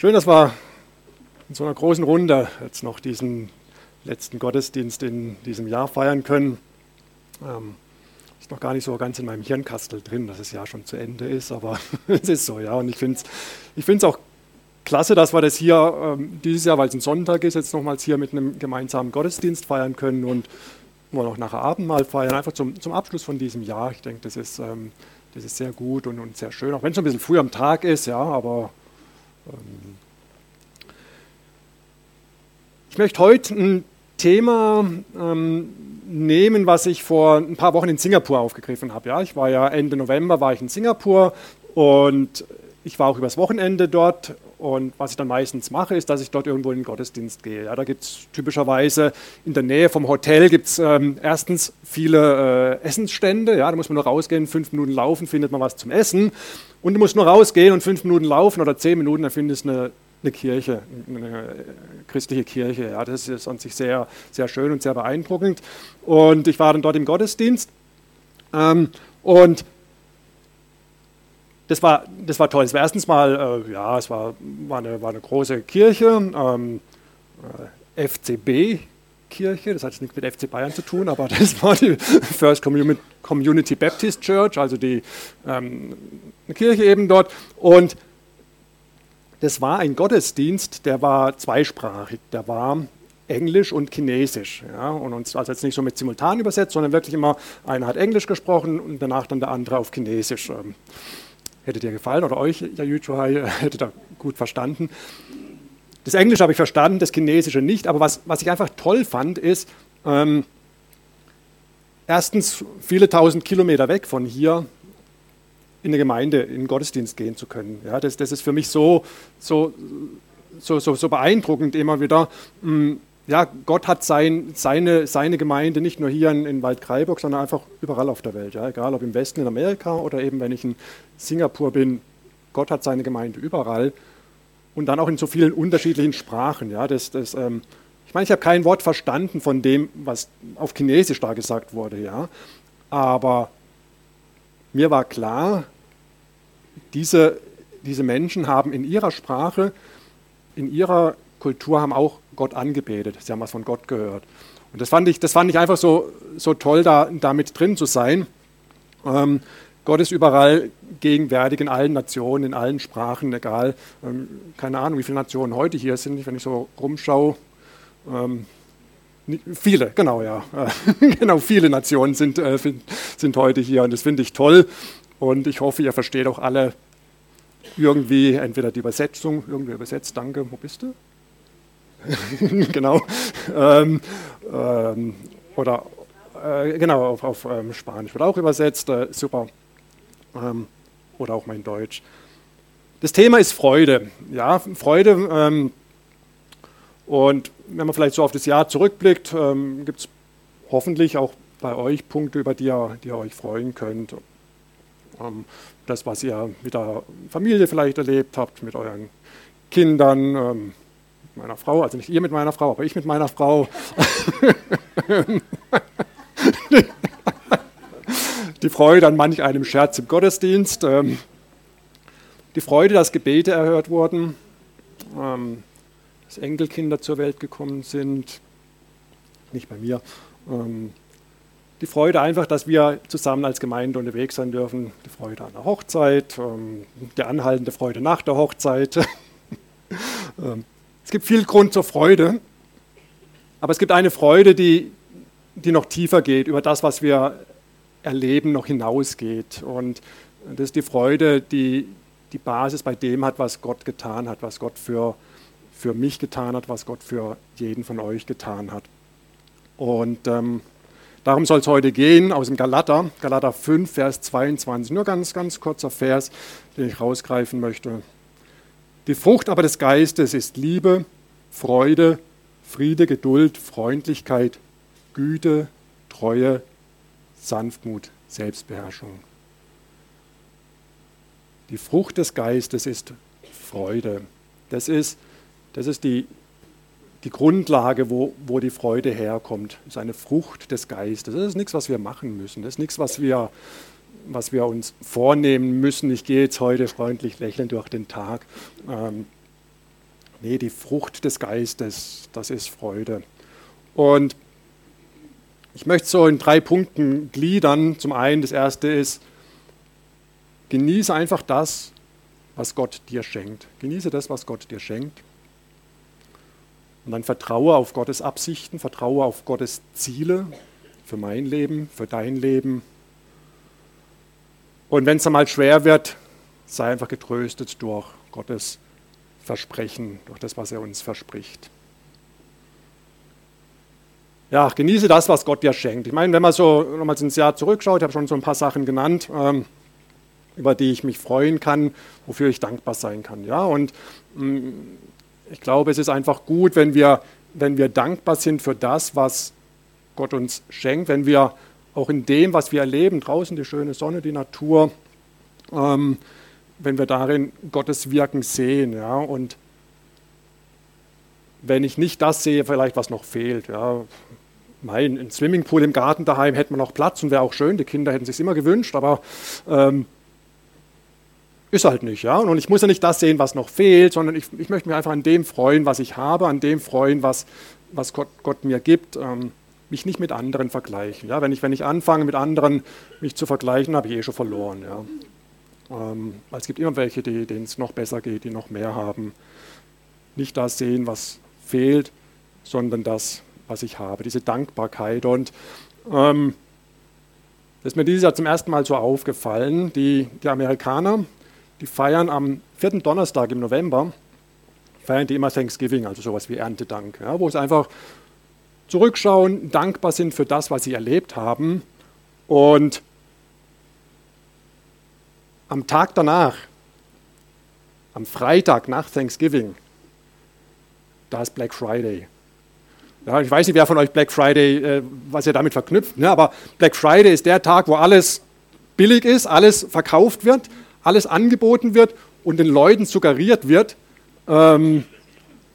Schön, dass wir in so einer großen Runde jetzt noch diesen letzten Gottesdienst in diesem Jahr feiern können. Ähm, ist noch gar nicht so ganz in meinem Hirnkastel drin, dass das Jahr schon zu Ende ist, aber es ist so, ja. Und ich finde es ich auch klasse, dass wir das hier ähm, dieses Jahr, weil es ein Sonntag ist, jetzt nochmals hier mit einem gemeinsamen Gottesdienst feiern können und wollen auch nachher Abendmahl feiern, einfach zum, zum Abschluss von diesem Jahr. Ich denke, das ist, ähm, das ist sehr gut und, und sehr schön, auch wenn es schon ein bisschen früh am Tag ist, ja, aber ich möchte heute ein Thema ähm, nehmen, was ich vor ein paar Wochen in Singapur aufgegriffen habe. Ja, ich war ja Ende November war ich in Singapur und ich war auch übers Wochenende dort und was ich dann meistens mache, ist, dass ich dort irgendwo in den Gottesdienst gehe. Ja, da gibt es typischerweise in der Nähe vom Hotel gibt's, ähm, erstens viele äh, Essensstände. Ja, da muss man nur rausgehen, fünf Minuten laufen, findet man was zum Essen. Und du musst nur rausgehen und fünf Minuten laufen oder zehn Minuten, dann findest du eine, eine Kirche, eine christliche Kirche. Ja, das ist an sich sehr, sehr schön und sehr beeindruckend. Und ich war dann dort im Gottesdienst. Ähm, und das war, das war toll. Es war erstens mal, äh, ja, es war, war, eine, war eine große Kirche, ähm, äh, FCB, Kirche, das hat jetzt nichts mit FC Bayern zu tun, aber das war die First Community Baptist Church, also die ähm, Kirche eben dort. Und das war ein Gottesdienst, der war zweisprachig, der war Englisch und Chinesisch. Ja, und uns also jetzt nicht so mit simultan übersetzt, sondern wirklich immer einer hat Englisch gesprochen und danach dann der andere auf Chinesisch. Ähm, hätte dir gefallen oder euch, ja, Yuchuhai, hätte da gut verstanden. Das Englische habe ich verstanden, das Chinesische nicht, aber was, was ich einfach toll fand, ist, ähm, erstens viele tausend Kilometer weg von hier in eine Gemeinde, in den Gottesdienst gehen zu können. Ja, das, das ist für mich so, so, so, so, so beeindruckend immer wieder. Mh, mm, ja, Gott hat sein, seine, seine Gemeinde nicht nur hier in, in Waldkraiburg, sondern einfach überall auf der Welt. Ja, egal ob im Westen in Amerika oder eben wenn ich in Singapur bin. Gott hat seine Gemeinde überall und dann auch in so vielen unterschiedlichen Sprachen. Ja, das, das, ähm, ich meine, ich habe kein Wort verstanden von dem, was auf Chinesisch da gesagt wurde, ja, aber mir war klar, diese, diese Menschen haben in ihrer Sprache, in ihrer Kultur haben auch Gott angebetet. Sie haben was von Gott gehört. Und das fand ich, das fand ich einfach so, so toll, da, da mit drin zu sein. Ähm, Gott ist überall gegenwärtig in allen Nationen, in allen Sprachen, egal, ähm, keine Ahnung, wie viele Nationen heute hier sind, wenn ich so rumschaue. Ähm, viele, genau, ja. genau, viele Nationen sind, äh, sind heute hier und das finde ich toll. Und ich hoffe, ihr versteht auch alle irgendwie entweder die Übersetzung, irgendwie übersetzt, danke, wo bist du? genau. Ähm, ähm, oder äh, genau, auf, auf ähm, Spanisch wird auch übersetzt, äh, super ähm, oder auch mein Deutsch. Das Thema ist Freude. Ja, Freude. Ähm, und wenn man vielleicht so auf das Jahr zurückblickt, ähm, gibt es hoffentlich auch bei euch Punkte, über die ihr, die ihr euch freuen könnt. Das, was ihr mit der Familie vielleicht erlebt habt, mit euren Kindern, meiner Frau, also nicht ihr mit meiner Frau, aber ich mit meiner Frau. die Freude an manch einem Scherz im Gottesdienst, ähm, die Freude, dass Gebete erhört wurden, ähm, dass Enkelkinder zur Welt gekommen sind, nicht bei mir, ähm, die Freude einfach, dass wir zusammen als Gemeinde unterwegs sein dürfen, die Freude an der Hochzeit, die anhaltende Freude nach der Hochzeit. es gibt viel Grund zur Freude, aber es gibt eine Freude, die, die noch tiefer geht, über das, was wir Erleben noch hinausgeht. Und das ist die Freude, die die Basis bei dem hat, was Gott getan hat, was Gott für, für mich getan hat, was Gott für jeden von euch getan hat. Und ähm, darum soll es heute gehen, aus dem Galater, Galater 5, Vers 22. Nur ganz, ganz kurzer Vers, den ich rausgreifen möchte. Die Frucht aber des Geistes ist Liebe, Freude, Friede, Geduld, Freundlichkeit, Güte, Treue, Sanftmut, Selbstbeherrschung. Die Frucht des Geistes ist Freude. Das ist, das ist die, die Grundlage, wo, wo die Freude herkommt. Das ist eine Frucht des Geistes. Das ist nichts, was wir machen müssen. Das ist nichts, was wir, was wir uns vornehmen müssen. Ich gehe jetzt heute freundlich lächelnd durch den Tag. Ähm, Nee, die Frucht des Geistes, das ist Freude. Und ich möchte so in drei Punkten gliedern. Zum einen, das erste ist, genieße einfach das, was Gott dir schenkt. Genieße das, was Gott dir schenkt. Und dann vertraue auf Gottes Absichten, vertraue auf Gottes Ziele für mein Leben, für dein Leben. Und wenn es einmal schwer wird, sei einfach getröstet durch Gottes Versprechen, durch das, was er uns verspricht. Ja, genieße das, was Gott dir schenkt. Ich meine, wenn man so nochmals ins Jahr zurückschaut, ich habe schon so ein paar Sachen genannt, ähm, über die ich mich freuen kann, wofür ich dankbar sein kann. Ja, und mm, ich glaube, es ist einfach gut, wenn wir, wenn wir dankbar sind für das, was Gott uns schenkt, wenn wir auch in dem, was wir erleben, draußen die schöne Sonne, die Natur, ähm, wenn wir darin Gottes Wirken sehen. Ja, und wenn ich nicht das sehe, vielleicht was noch fehlt. Ja, mein, ein Swimmingpool im Garten daheim hätte man noch Platz und wäre auch schön, die Kinder hätten sich immer gewünscht, aber ähm, ist halt nicht. Ja? Und ich muss ja nicht das sehen, was noch fehlt, sondern ich, ich möchte mich einfach an dem freuen, was ich habe, an dem freuen, was, was Gott, Gott mir gibt. Ähm, mich nicht mit anderen vergleichen. Ja? Wenn, ich, wenn ich anfange, mit anderen mich zu vergleichen, habe ich eh schon verloren. Ja? Ähm, es gibt immer welche, denen es noch besser geht, die noch mehr haben. Nicht das sehen, was fehlt, sondern das, was ich habe, diese Dankbarkeit. Und ähm, das ist mir dieses Jahr zum ersten Mal so aufgefallen. Die, die Amerikaner, die feiern am vierten Donnerstag im November, feiern die immer Thanksgiving, also sowas wie Erntedank, ja, wo es einfach zurückschauen, dankbar sind für das, was sie erlebt haben. Und am Tag danach, am Freitag nach Thanksgiving, da ist Black Friday. Ja, ich weiß nicht, wer von euch Black Friday, äh, was ihr damit verknüpft, ne? aber Black Friday ist der Tag, wo alles billig ist, alles verkauft wird, alles angeboten wird und den Leuten suggeriert wird, ähm,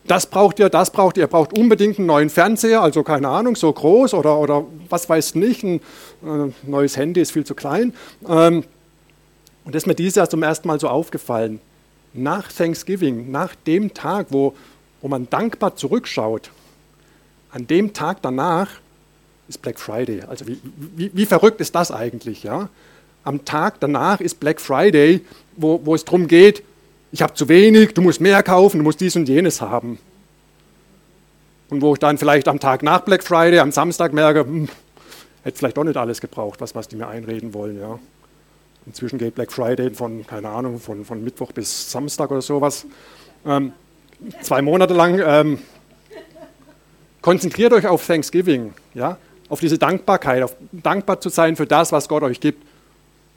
das braucht ihr, das braucht ihr, ihr braucht unbedingt einen neuen Fernseher, also keine Ahnung, so groß oder, oder was weiß nicht, ein äh, neues Handy ist viel zu klein. Ähm, und das ist mir dieses Jahr zum ersten Mal so aufgefallen. Nach Thanksgiving, nach dem Tag, wo, wo man dankbar zurückschaut, an dem Tag danach ist Black Friday. Also wie, wie, wie verrückt ist das eigentlich? Ja? Am Tag danach ist Black Friday, wo, wo es darum geht, ich habe zu wenig, du musst mehr kaufen, du musst dies und jenes haben. Und wo ich dann vielleicht am Tag nach Black Friday, am Samstag merke, hm, hätte vielleicht doch nicht alles gebraucht, was, was die mir einreden wollen. Ja. Inzwischen geht Black Friday von, keine Ahnung, von, von Mittwoch bis Samstag oder sowas. Ähm, zwei Monate lang. Ähm, konzentriert euch auf Thanksgiving, ja, auf diese Dankbarkeit, auf dankbar zu sein für das, was Gott euch gibt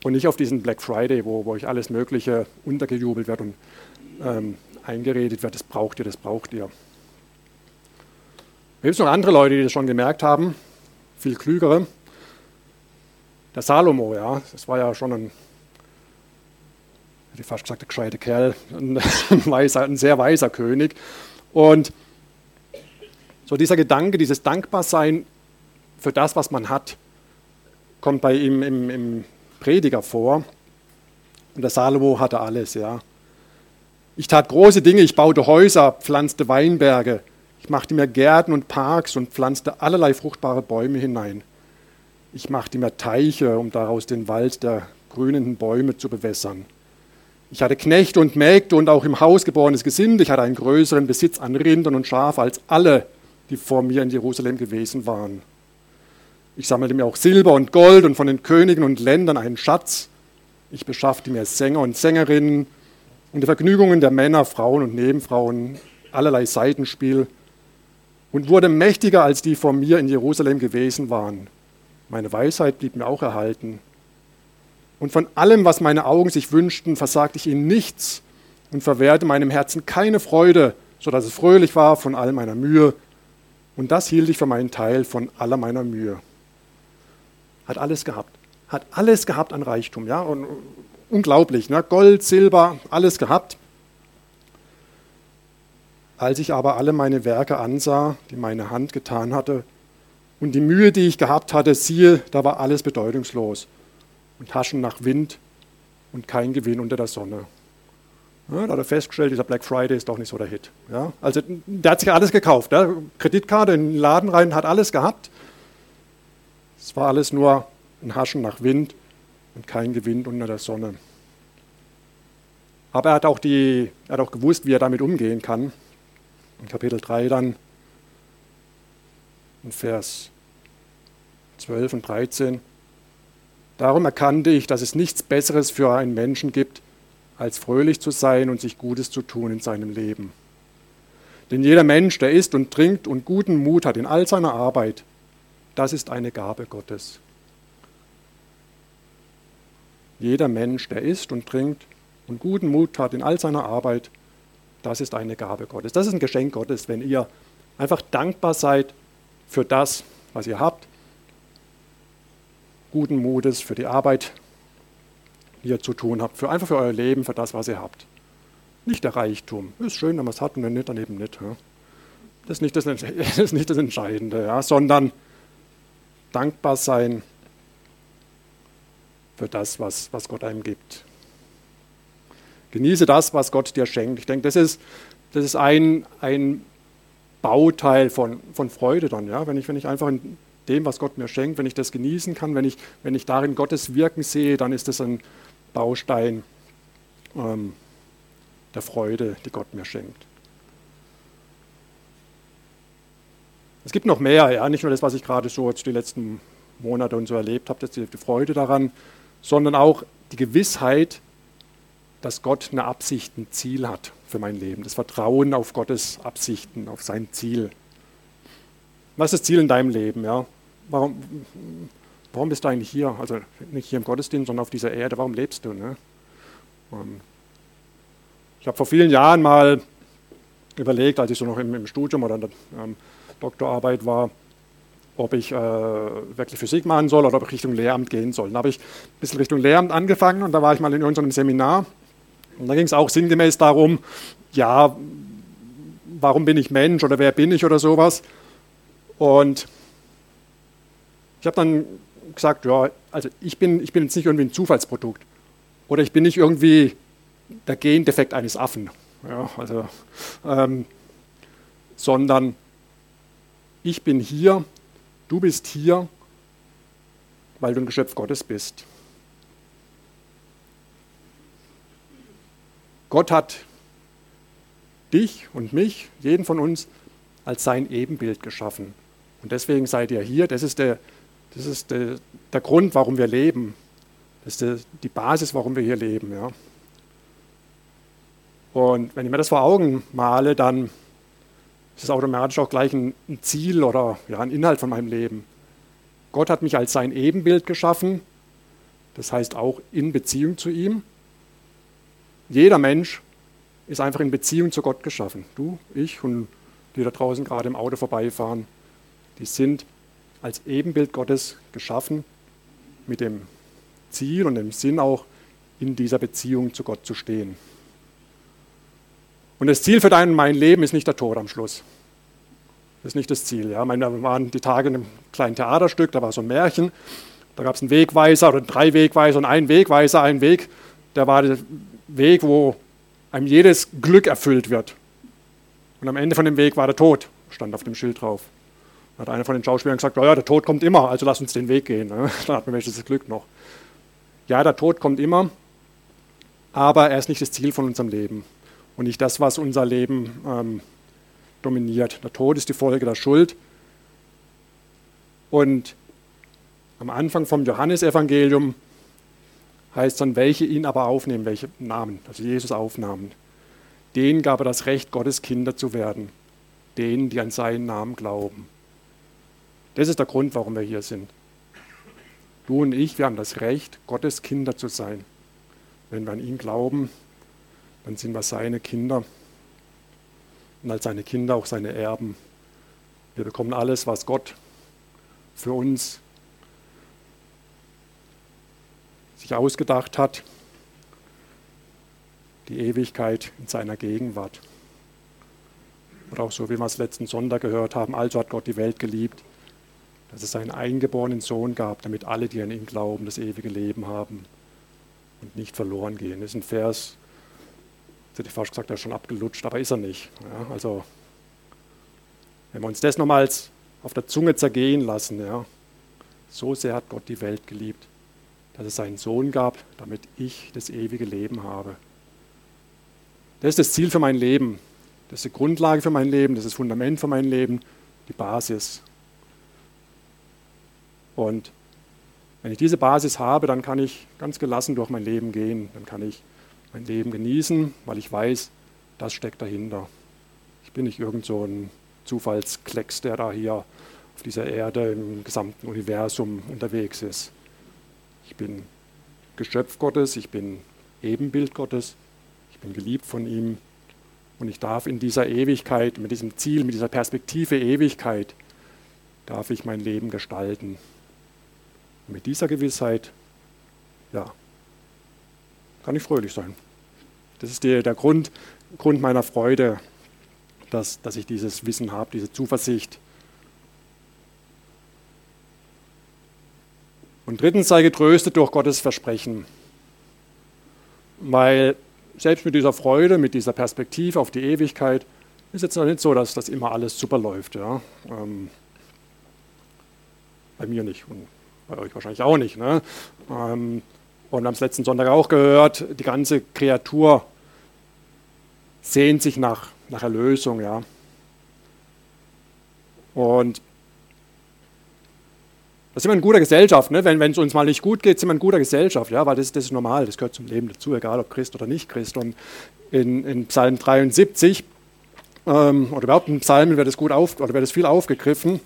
und nicht auf diesen Black Friday, wo, wo euch alles Mögliche untergejubelt wird und ähm, eingeredet wird, das braucht ihr, das braucht ihr. Es gibt noch andere Leute, die das schon gemerkt haben, viel klügere. Der Salomo, ja, das war ja schon ein, hätte ich fast gesagt, ein gescheiter Kerl, ein, weiser, ein sehr weiser König. Und so dieser Gedanke, dieses Dankbarsein für das, was man hat, kommt bei ihm im, im Prediger vor. Und der Salomo hatte alles, ja. Ich tat große Dinge, ich baute Häuser, pflanzte Weinberge, ich machte mir Gärten und Parks und pflanzte allerlei fruchtbare Bäume hinein. Ich machte mir Teiche, um daraus den Wald der grünenden Bäume zu bewässern. Ich hatte Knechte und Mägde und auch im Haus geborenes Gesinde. Ich hatte einen größeren Besitz an Rindern und Schafen als alle, die vor mir in Jerusalem gewesen waren. Ich sammelte mir auch Silber und Gold und von den Königen und Ländern einen Schatz. Ich beschaffte mir Sänger und Sängerinnen und die Vergnügungen der Männer, Frauen und Nebenfrauen, allerlei Seitenspiel und wurde mächtiger als die vor mir in Jerusalem gewesen waren. Meine Weisheit blieb mir auch erhalten. Und von allem, was meine Augen sich wünschten, versagte ich ihnen nichts und verwehrte meinem Herzen keine Freude, so dass es fröhlich war von all meiner Mühe. Und das hielt ich für meinen Teil von aller meiner Mühe hat alles gehabt. Hat alles gehabt an Reichtum. Ja? Und unglaublich. Ne? Gold, Silber, alles gehabt. Als ich aber alle meine Werke ansah, die meine Hand getan hatte, und die Mühe, die ich gehabt hatte, siehe, da war alles bedeutungslos und Taschen nach Wind und kein Gewinn unter der Sonne. Ja, da hat er festgestellt, dieser Black Friday ist doch nicht so der Hit. Ja, also der hat sich alles gekauft. Ja, Kreditkarte in den Laden rein, hat alles gehabt. Es war alles nur ein Haschen nach Wind und kein Gewinn unter der Sonne. Aber er hat auch, die, er hat auch gewusst, wie er damit umgehen kann. In Kapitel 3 dann, in Vers 12 und 13. Darum erkannte ich, dass es nichts Besseres für einen Menschen gibt, als fröhlich zu sein und sich Gutes zu tun in seinem Leben. Denn jeder Mensch, der isst und trinkt und guten Mut hat in all seiner Arbeit, das ist eine Gabe Gottes. Jeder Mensch, der isst und trinkt und guten Mut hat in all seiner Arbeit, das ist eine Gabe Gottes. Das ist ein Geschenk Gottes, wenn ihr einfach dankbar seid für das, was ihr habt, guten Mutes für die Arbeit, die ihr zu tun habt, für einfach für euer Leben, für das, was ihr habt. Nicht der Reichtum. Ist schön, wenn man es hat und wenn nicht, dann eben nicht. Das ist nicht das, Entscheidende, sondern dankbar sein für das, was, was Gott einem gibt. Genieße das, was Gott dir schenkt. Ich denke, das ist, das ist ein, ein Bauteil von, von Freude dann, ja? wenn, ich, wenn ich einfach in dem, was Gott mir schenkt, wenn ich das genießen kann, wenn ich, wenn ich darin Gottes Wirken sehe, dann ist das ein Baustein ähm, der Freude, die Gott mir schenkt. Es gibt noch mehr, ja, nicht nur das, was ich gerade so jetzt die letzten Monate und so erlebt habe, das die, die Freude daran, sondern auch die Gewissheit, dass Gott eine Absicht, ein Ziel hat für mein Leben. Das Vertrauen auf Gottes Absichten, auf sein Ziel. Was ist das Ziel in deinem Leben? Ja? Warum, warum bist du eigentlich hier? Also nicht hier im Gottesdienst, sondern auf dieser Erde. Warum lebst du? Ne? Ähm, ich habe vor vielen Jahren mal überlegt, als ich so noch im, im Studium oder ähm, Doktorarbeit war, ob ich äh, wirklich Physik machen soll oder ob ich Richtung Lehramt gehen soll. Da habe ich ein bisschen Richtung Lehramt angefangen und da war ich mal in irgendeinem Seminar und da ging es auch sinngemäß darum, ja, warum bin ich Mensch oder wer bin ich oder sowas. Und ich habe dann gesagt, ja, also ich bin, ich bin jetzt nicht irgendwie ein Zufallsprodukt oder ich bin nicht irgendwie der Gendefekt eines Affen, ja, also, ähm, sondern ich bin hier, du bist hier, weil du ein Geschöpf Gottes bist. Gott hat dich und mich, jeden von uns, als sein Ebenbild geschaffen. Und deswegen seid ihr hier. Das ist der, das ist der, der Grund, warum wir leben. Das ist der, die Basis, warum wir hier leben. Ja. Und wenn ich mir das vor Augen male, dann ist es automatisch auch gleich ein, ein Ziel oder ja, ein Inhalt von meinem Leben. Gott hat mich als sein Ebenbild geschaffen, das heißt auch in Beziehung zu ihm. Jeder Mensch ist einfach in Beziehung zu Gott geschaffen. Du, ich und die da draußen gerade im Auto vorbeifahren, die sind als Ebenbild Gottes geschaffen, mit dem Ziel und dem Sinn auch in dieser Beziehung zu Gott zu stehen. Und das Ziel für dein mein Leben ist nicht der Tod am Schluss. Das ist nicht das Ziel. Ja. Meine, waren die Tage in einem kleinen Theaterstück, da war so ein Märchen, da gab es einen Wegweiser oder drei Wegweiser und einen Wegweiser, einen Weg, der war der Weg, wo einem jedes Glück erfüllt wird. Und am Ende von dem Weg war der Tod, stand auf dem Schild drauf. Da hat einer von den Schauspielern gesagt, oh ja, der Tod kommt immer, also lass uns den Weg gehen. Dann hat man welches Glück noch. Ja, der Tod kommt immer, aber er ist nicht das Ziel von unserem Leben und nicht das, was unser Leben ähm, dominiert. Der Tod ist die Folge der Schuld. Und am Anfang vom Johannesevangelium heißt dann, welche ihn aber aufnehmen, welche Namen, also Jesus aufnahmen. Denen gab er das Recht, Gottes Kinder zu werden, denen, die an seinen Namen glauben. Das ist der Grund, warum wir hier sind. Du und ich, wir haben das Recht, Gottes Kinder zu sein. Wenn wir an ihn glauben, dann sind wir seine Kinder und als seine Kinder auch seine Erben. Wir bekommen alles, was Gott für uns sich ausgedacht hat, die Ewigkeit in seiner Gegenwart. Oder auch so, wie wir es letzten Sonntag gehört haben, also hat Gott die Welt geliebt, dass es seinen eingeborenen Sohn gab, damit alle, die an ihn glauben, das ewige Leben haben und nicht verloren gehen. Das ist ein Vers, jetzt hätte ich fast gesagt, er ist schon abgelutscht, aber ist er nicht. Ja, also, wenn wir uns das nochmals auf der Zunge zergehen lassen, ja, so sehr hat Gott die Welt geliebt, dass es seinen Sohn gab, damit ich das ewige Leben habe. Das ist das Ziel für mein Leben. Das ist die Grundlage für mein Leben, das ist das Fundament für mein Leben, die Basis. Und wenn ich diese Basis habe, dann kann ich ganz gelassen durch mein Leben gehen. Dann kann ich mein Leben genießen, weil ich weiß, das steckt dahinter. Ich bin nicht irgend so ein Zufallsklecks, der da hier auf dieser Erde im gesamten Universum unterwegs ist. Ich bin Geschöpf Gottes, ich bin Ebenbild Gottes, ich bin geliebt von ihm und ich darf in dieser Ewigkeit, mit diesem Ziel, mit dieser Perspektive Ewigkeit, darf ich mein Leben gestalten. Und mit dieser Gewissheit, ja, kann ich fröhlich sein. Das ist die, der Grund, Grund meiner Freude, dass, dass ich dieses Wissen habe, diese Zuversicht. Und drittens sei getröstet durch Gottes Versprechen, weil selbst mit dieser Freude, mit dieser Perspektive auf die Ewigkeit, ist jetzt noch nicht so, dass das immer alles super läuft. Ja? Ähm, bei mir nicht und bei euch wahrscheinlich auch nicht. Ne? Ähm, und wir haben es letzten Sonntag auch gehört, die ganze Kreatur sehnt sich nach, nach Erlösung. Ja? Und da sind wir in guter Gesellschaft. Ne? Wenn es uns mal nicht gut geht, sind wir in guter Gesellschaft, ja? weil das, das ist normal, das gehört zum Leben dazu, egal ob Christ oder nicht Christ. Und in, in Psalm 73 ähm, oder überhaupt in Psalmen wird es gut auf, oder wird es viel aufgegriffen.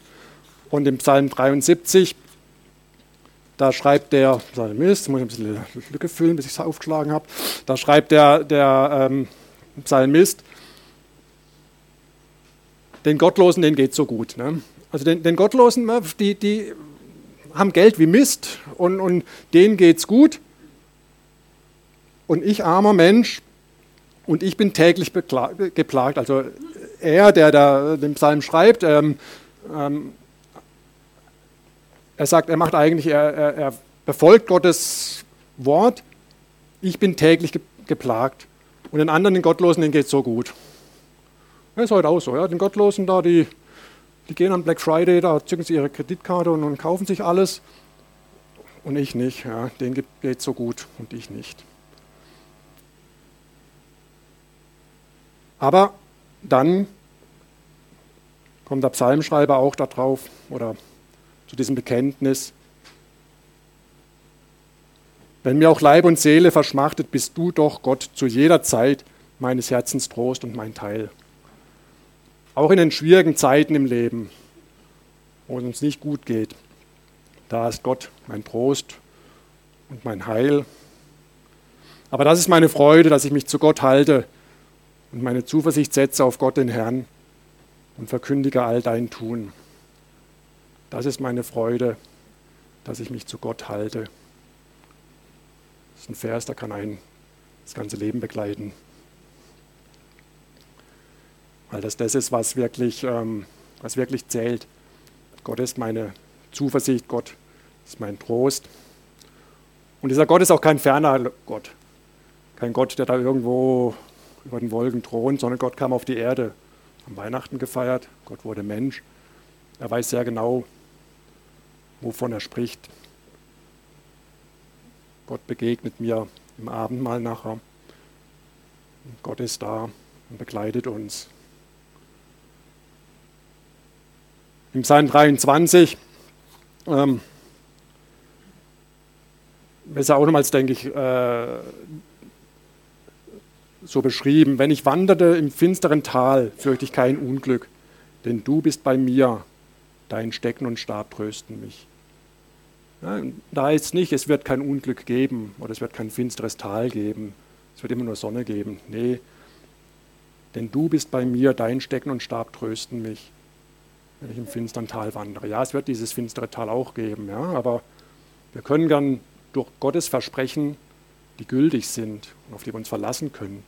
Und im Psalm 73, da schreibt der Psalmist, muss ich ein bisschen Lücke füllen, bis ich es aufgeschlagen habe, da schreibt der, der ähm, Psalmist, den Gottlosen, denen geht so gut. Ne? Also den, den Gottlosen, die, die haben Geld wie Mist und, und denen geht's gut. Und ich, armer Mensch, und ich bin täglich geplagt. Also er, der da den Psalm schreibt, ähm, ähm, er sagt, er macht eigentlich, er, er, er, befolgt Gottes Wort. Ich bin täglich geplagt. Und den anderen, den Gottlosen, denen geht es so gut. Das ist heute auch so. Ja? Den Gottlosen da, die die gehen am Black Friday, da zücken sie ihre Kreditkarte und, und kaufen sich alles. Und ich nicht. Ja. Denen geht es so gut und ich nicht. Aber dann kommt der Psalmschreiber auch darauf oder zu diesem Bekenntnis. Wenn mir auch Leib und Seele verschmachtet, bist du doch Gott zu jeder Zeit meines Herzens Trost und mein Teil. Auch in den schwierigen Zeiten im Leben, wo es uns nicht gut geht, da ist Gott mein Trost und mein Heil. Aber das ist meine Freude, dass ich mich zu Gott halte und meine Zuversicht setze auf Gott den Herrn und verkündige all dein Tun. Das ist meine Freude, dass ich mich zu Gott halte. Das ist ein Vers, der kann einen das ganze Leben begleiten weil das das ist, was wirklich, ähm, was wirklich zählt. Gott ist meine Zuversicht, Gott ist mein Trost. Und dieser Gott ist auch kein ferner Gott, kein Gott, der da irgendwo über den Wolken thront, sondern Gott kam auf die Erde, am Weihnachten gefeiert, Gott wurde Mensch. Er weiß sehr genau, wovon er spricht. Gott begegnet mir im Abendmahl nachher. Gott ist da und begleitet uns. Im Psalm 23 ähm, ist ja auch nochmals, denke ich, äh, so beschrieben. Wenn ich wanderte im finsteren Tal, fürchte ich kein Unglück, denn du bist bei mir, dein Stecken und Stab trösten mich. Ja, da heißt es nicht, es wird kein Unglück geben oder es wird kein finsteres Tal geben, es wird immer nur Sonne geben. Nee, denn du bist bei mir, dein Stecken und Stab trösten mich wenn ich im finsteren Tal wandere. Ja, es wird dieses finstere Tal auch geben, ja, aber wir können gern durch Gottes Versprechen, die gültig sind und auf die wir uns verlassen können,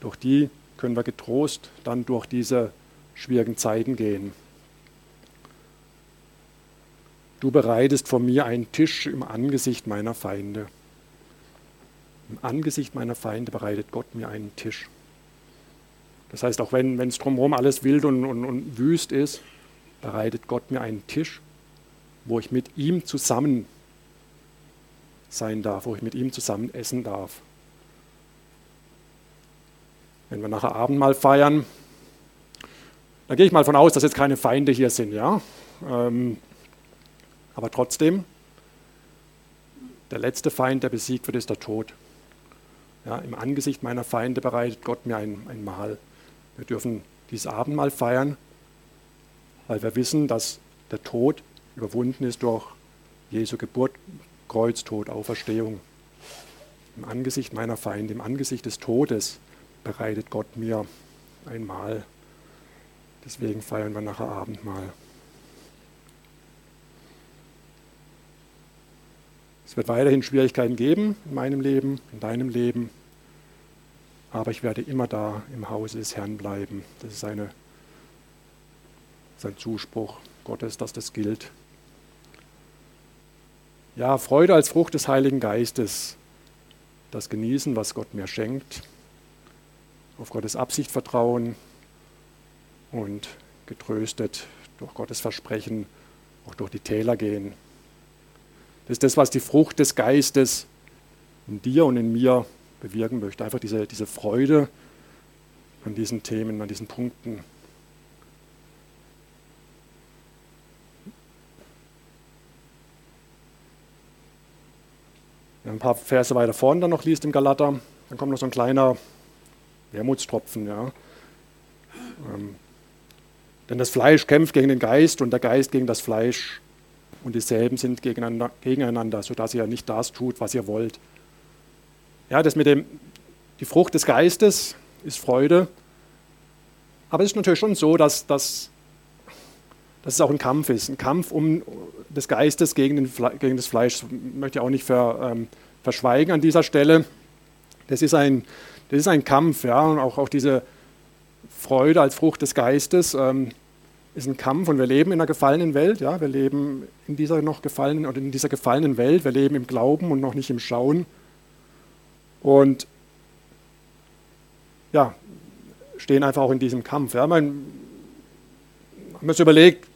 durch die können wir getrost dann durch diese schwierigen Zeiten gehen. Du bereitest vor mir einen Tisch im Angesicht meiner Feinde. Im Angesicht meiner Feinde bereitet Gott mir einen Tisch. Das heißt, auch wenn es drumherum alles wild und, und, und wüst ist, bereitet Gott mir einen Tisch, wo ich mit ihm zusammen sein darf, wo ich mit ihm zusammen essen darf. Wenn wir nachher Abendmahl feiern, dann gehe ich mal von aus, dass jetzt keine Feinde hier sind, ja. Ähm, aber trotzdem, der letzte Feind, der besiegt wird, ist der Tod. Ja, Im Angesicht meiner Feinde bereitet Gott mir ein, ein Mahl. Wir dürfen dieses Abendmahl feiern, weil wir wissen, dass der Tod überwunden ist durch Jesu Geburt, Kreuz, Tod, Auferstehung. Im Angesicht meiner Feinde, im Angesicht des Todes bereitet Gott mir ein Mahl. Deswegen feiern wir nachher Abendmahl. Es wird weiterhin Schwierigkeiten geben in meinem Leben, in deinem Leben, aber ich werde immer da im Hause des Herrn bleiben. Das ist eine, sein Zuspruch Gottes, dass das gilt. Ja, Freude als Frucht des Heiligen Geistes, das Genießen, was Gott mir schenkt, auf Gottes Absicht vertrauen und getröstet durch Gottes Versprechen auch durch die Täler gehen. Das ist das, was die Frucht des Geistes in dir und in mir bewirken möchte. Einfach diese, diese Freude an diesen Themen, an diesen Punkten. ein paar Verse weiter vorne dann noch liest im Galater, dann kommt noch so ein kleiner Wermutstropfen. Ja. Ähm, denn das Fleisch kämpft gegen den Geist und der Geist gegen das Fleisch und dieselben sind gegeneinander, gegeneinander, sodass ihr nicht das tut, was ihr wollt. Ja, das mit dem, die Frucht des Geistes ist Freude, aber es ist natürlich schon so, dass, dass, dass es auch ein Kampf ist, ein Kampf um des Geistes gegen, den, gegen das Fleisch. Das möchte ich auch nicht ver, ähm, verschweigen an dieser Stelle. Das ist ein, das ist ein Kampf, ja, und auch, auch diese Freude als Frucht des Geistes. Ähm, ist ein Kampf und wir leben in einer gefallenen Welt. Ja? Wir leben in dieser noch gefallenen oder in dieser gefallenen Welt. Wir leben im Glauben und noch nicht im Schauen. Und ja, stehen einfach auch in diesem Kampf. Ja? Man, haben wir überlegt,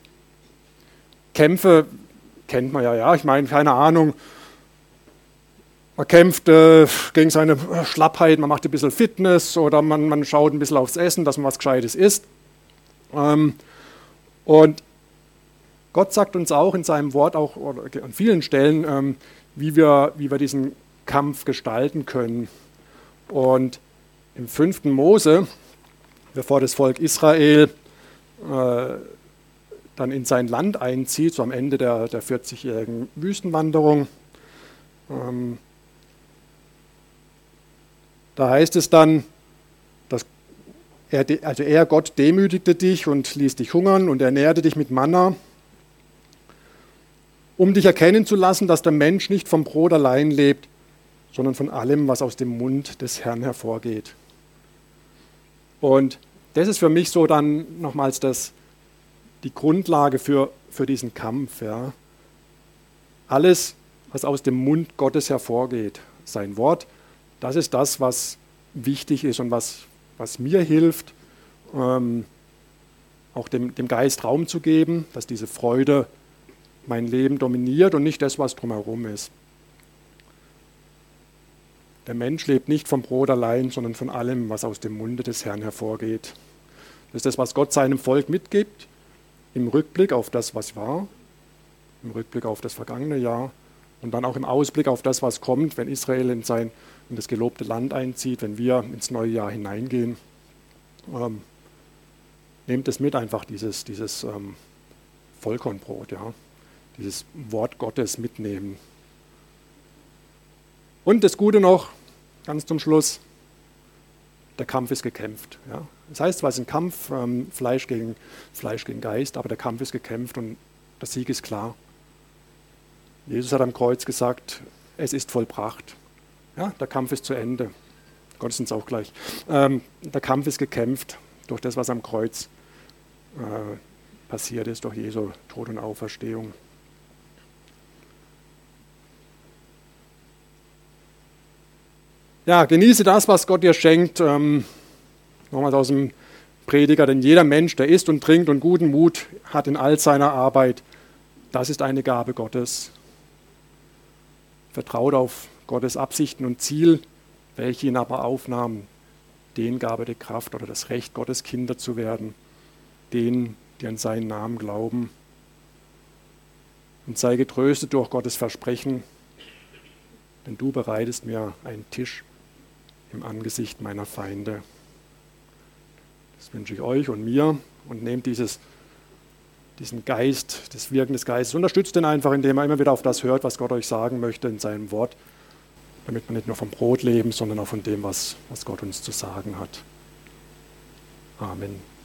Kämpfe kennt man ja, ja. Ich meine, keine Ahnung. Man kämpft äh, gegen seine Schlappheit, man macht ein bisschen Fitness oder man, man schaut ein bisschen aufs Essen, dass man was Gescheites isst. Ähm, und Gott sagt uns auch in seinem Wort, auch an vielen Stellen, ähm, wie, wir, wie wir diesen Kampf gestalten können. Und im fünften Mose, bevor das Volk Israel äh, dann in sein Land einzieht, so am Ende der, der 40-jährigen Wüstenwanderung, ähm, da heißt es dann, er, also er, Gott, demütigte dich und ließ dich hungern und ernährte dich mit Manna, um dich erkennen zu lassen, dass der Mensch nicht vom Brot allein lebt, sondern von allem, was aus dem Mund des Herrn hervorgeht. Und das ist für mich so dann nochmals das, die Grundlage für, für diesen Kampf. Ja. Alles, was aus dem Mund Gottes hervorgeht, sein Wort, das ist das, was wichtig ist und was, was mir hilft, ähm, auch dem, dem Geist Raum zu geben, dass diese Freude mein Leben dominiert und nicht das, was drumherum ist. Der Mensch lebt nicht vom Brot allein, sondern von allem, was aus dem Munde des Herrn hervorgeht. Das ist das, was Gott seinem Volk mitgibt, im Rückblick auf das, was war, im Rückblick auf das vergangene Jahr und dann auch im Ausblick auf das, was kommt, wenn Israel in sein in das gelobte Land einzieht, wenn wir ins neue Jahr hineingehen. Ähm, nehmt es mit einfach, dieses, dieses ähm, Vollkornbrot, ja, dieses Wort Gottes mitnehmen. Und das Gute noch, ganz zum Schluss, der Kampf ist gekämpft. Ja. Das heißt zwar, es ist ein Kampf, ähm, Fleisch, gegen, Fleisch gegen Geist, aber der Kampf ist gekämpft und der Sieg ist klar. Jesus hat am Kreuz gesagt, es ist vollbracht. Ja, der Kampf ist zu Ende. Gottesdienst auch gleich. Ähm, der Kampf ist gekämpft durch das, was am Kreuz äh, passiert ist, durch Jesu Tod und Auferstehung. Ja, genieße das, was Gott dir schenkt. Ähm, nochmals aus dem Prediger, denn jeder Mensch, der isst und trinkt und guten Mut hat in all seiner Arbeit, das ist eine Gabe Gottes. Vertraut auf Gottes Absichten und Ziel, welche ihn aber aufnahmen. Den gab er die Kraft oder das Recht, Gottes Kinder zu werden. Denen, die an seinen Namen glauben. Und sei getröstet durch Gottes Versprechen, denn du bereitest mir einen Tisch im Angesicht meiner Feinde. Das wünsche ich euch und mir und nehmt dieses diesen Geist, das Wirken des Geistes. Unterstützt den einfach, indem er immer wieder auf das hört, was Gott euch sagen möchte in seinem Wort, damit man nicht nur vom Brot leben, sondern auch von dem, was, was Gott uns zu sagen hat. Amen.